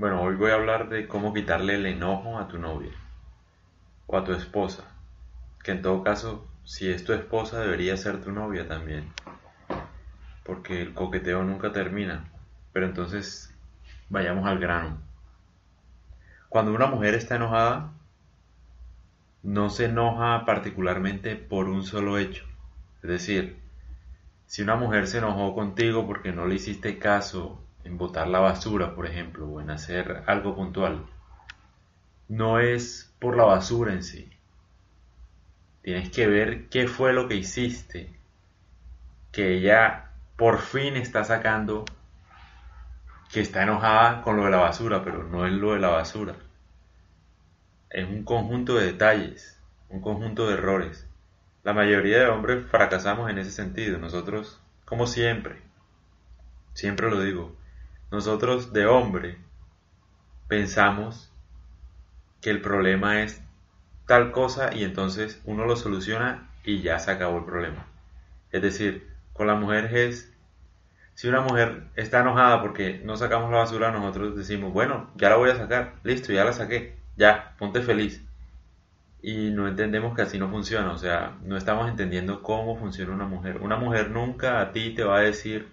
Bueno, hoy voy a hablar de cómo quitarle el enojo a tu novia o a tu esposa, que en todo caso, si es tu esposa, debería ser tu novia también, porque el coqueteo nunca termina. Pero entonces, vayamos al grano. Cuando una mujer está enojada, no se enoja particularmente por un solo hecho. Es decir, si una mujer se enojó contigo porque no le hiciste caso en botar la basura, por ejemplo, o en hacer algo puntual, no es por la basura en sí. Tienes que ver qué fue lo que hiciste, que ella por fin está sacando que está enojada con lo de la basura, pero no es lo de la basura. Es un conjunto de detalles, un conjunto de errores. La mayoría de hombres fracasamos en ese sentido. Nosotros, como siempre, siempre lo digo, nosotros de hombre pensamos que el problema es tal cosa y entonces uno lo soluciona y ya se acabó el problema. Es decir, con la mujer es, si una mujer está enojada porque no sacamos la basura, nosotros decimos, bueno, ya la voy a sacar, listo, ya la saqué, ya, ponte feliz. Y no entendemos que así no funciona, o sea, no estamos entendiendo cómo funciona una mujer. Una mujer nunca a ti te va a decir,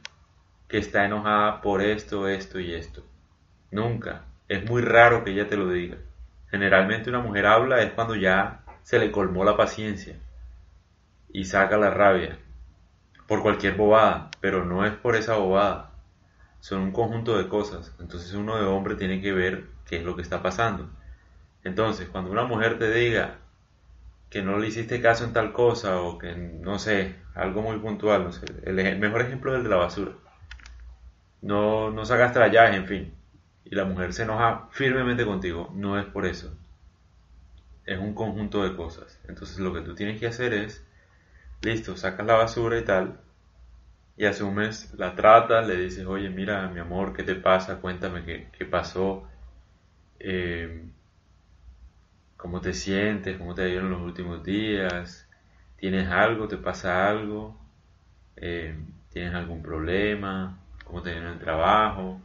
que está enojada por esto, esto y esto. Nunca. Es muy raro que ella te lo diga. Generalmente una mujer habla es cuando ya se le colmó la paciencia y saca la rabia por cualquier bobada, pero no es por esa bobada. Son un conjunto de cosas. Entonces uno de hombre tiene que ver qué es lo que está pasando. Entonces, cuando una mujer te diga que no le hiciste caso en tal cosa o que no sé, algo muy puntual, el mejor ejemplo es el de la basura no, no sacaste la llave, en fin, y la mujer se enoja firmemente contigo, no es por eso. Es un conjunto de cosas. Entonces lo que tú tienes que hacer es, listo, sacas la basura y tal, y asumes, la tratas, le dices, oye, mira, mi amor, ¿qué te pasa? Cuéntame qué, qué pasó. Eh, ¿Cómo te sientes? ¿Cómo te ha ido en los últimos días? ¿Tienes algo? ¿Te pasa algo? Eh, ¿Tienes algún problema? Cómo te el trabajo,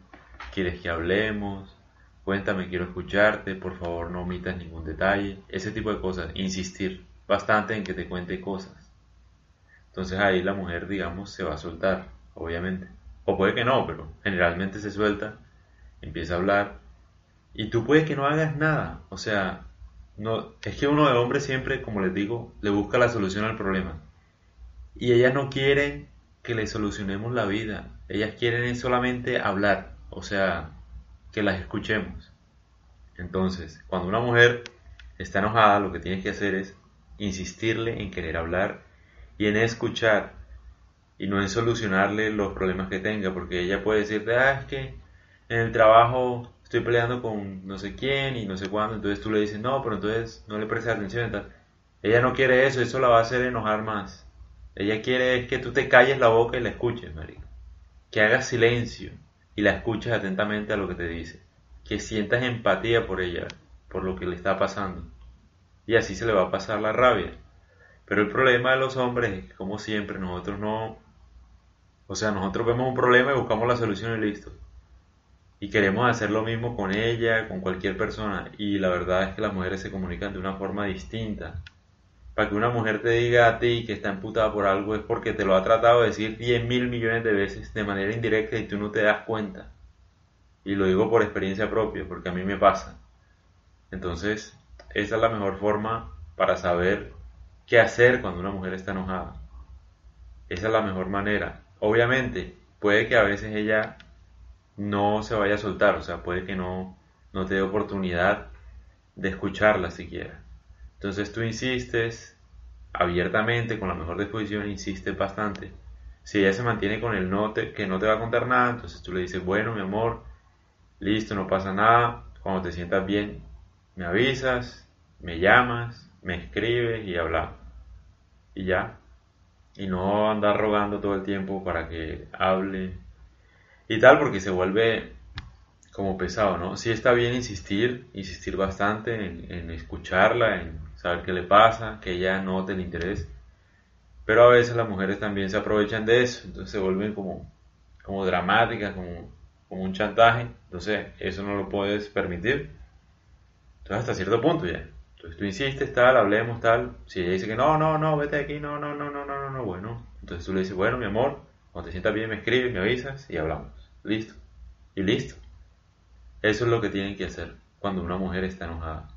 quieres que hablemos, cuéntame, quiero escucharte, por favor no omitas ningún detalle, ese tipo de cosas, insistir bastante en que te cuente cosas. Entonces ahí la mujer, digamos, se va a soltar, obviamente. O puede que no, pero generalmente se suelta, empieza a hablar, y tú puedes que no hagas nada, o sea, no, es que uno de hombre siempre, como les digo, le busca la solución al problema. Y ellas no quieren que le solucionemos la vida. Ellas quieren solamente hablar, o sea, que las escuchemos. Entonces, cuando una mujer está enojada, lo que tienes que hacer es insistirle en querer hablar y en escuchar y no en solucionarle los problemas que tenga, porque ella puede decirte, ah, es que en el trabajo estoy peleando con no sé quién y no sé cuándo, entonces tú le dices, no, pero entonces no le prestes atención. Tal. Ella no quiere eso, eso la va a hacer enojar más. Ella quiere que tú te calles la boca y la escuches, marico. Que hagas silencio y la escuches atentamente a lo que te dice. Que sientas empatía por ella, por lo que le está pasando. Y así se le va a pasar la rabia. Pero el problema de los hombres es que, como siempre, nosotros no... O sea, nosotros vemos un problema y buscamos la solución y listo. Y queremos hacer lo mismo con ella, con cualquier persona. Y la verdad es que las mujeres se comunican de una forma distinta para que una mujer te diga a ti que está emputada por algo es porque te lo ha tratado de decir 10 mil millones de veces de manera indirecta y tú no te das cuenta. Y lo digo por experiencia propia, porque a mí me pasa. Entonces, esa es la mejor forma para saber qué hacer cuando una mujer está enojada. Esa es la mejor manera. Obviamente, puede que a veces ella no se vaya a soltar, o sea, puede que no, no te dé oportunidad de escucharla siquiera. Entonces tú insistes abiertamente, con la mejor disposición, insistes bastante. Si ella se mantiene con el no te, que no te va a contar nada, entonces tú le dices, bueno, mi amor, listo, no pasa nada, cuando te sientas bien, me avisas, me llamas, me escribes y hablamos. Y ya. Y no andar rogando todo el tiempo para que hable y tal, porque se vuelve como pesado, ¿no? Sí está bien insistir, insistir bastante en, escucharla, en saber qué le pasa, que ella note el interés, pero a veces las mujeres también se aprovechan de eso, entonces se vuelven como, como dramáticas, como, como un chantaje, entonces eso no lo puedes permitir. Entonces hasta cierto punto ya. Entonces tú insistes, tal, hablemos, tal. Si ella dice que no, no, no, vete aquí, no, no, no, no, no, no, bueno. Entonces tú le dices, bueno, mi amor, cuando te sientas bien me escribes, me avisas y hablamos. Listo. Y listo. Eso es lo que tienen que hacer cuando una mujer está enojada.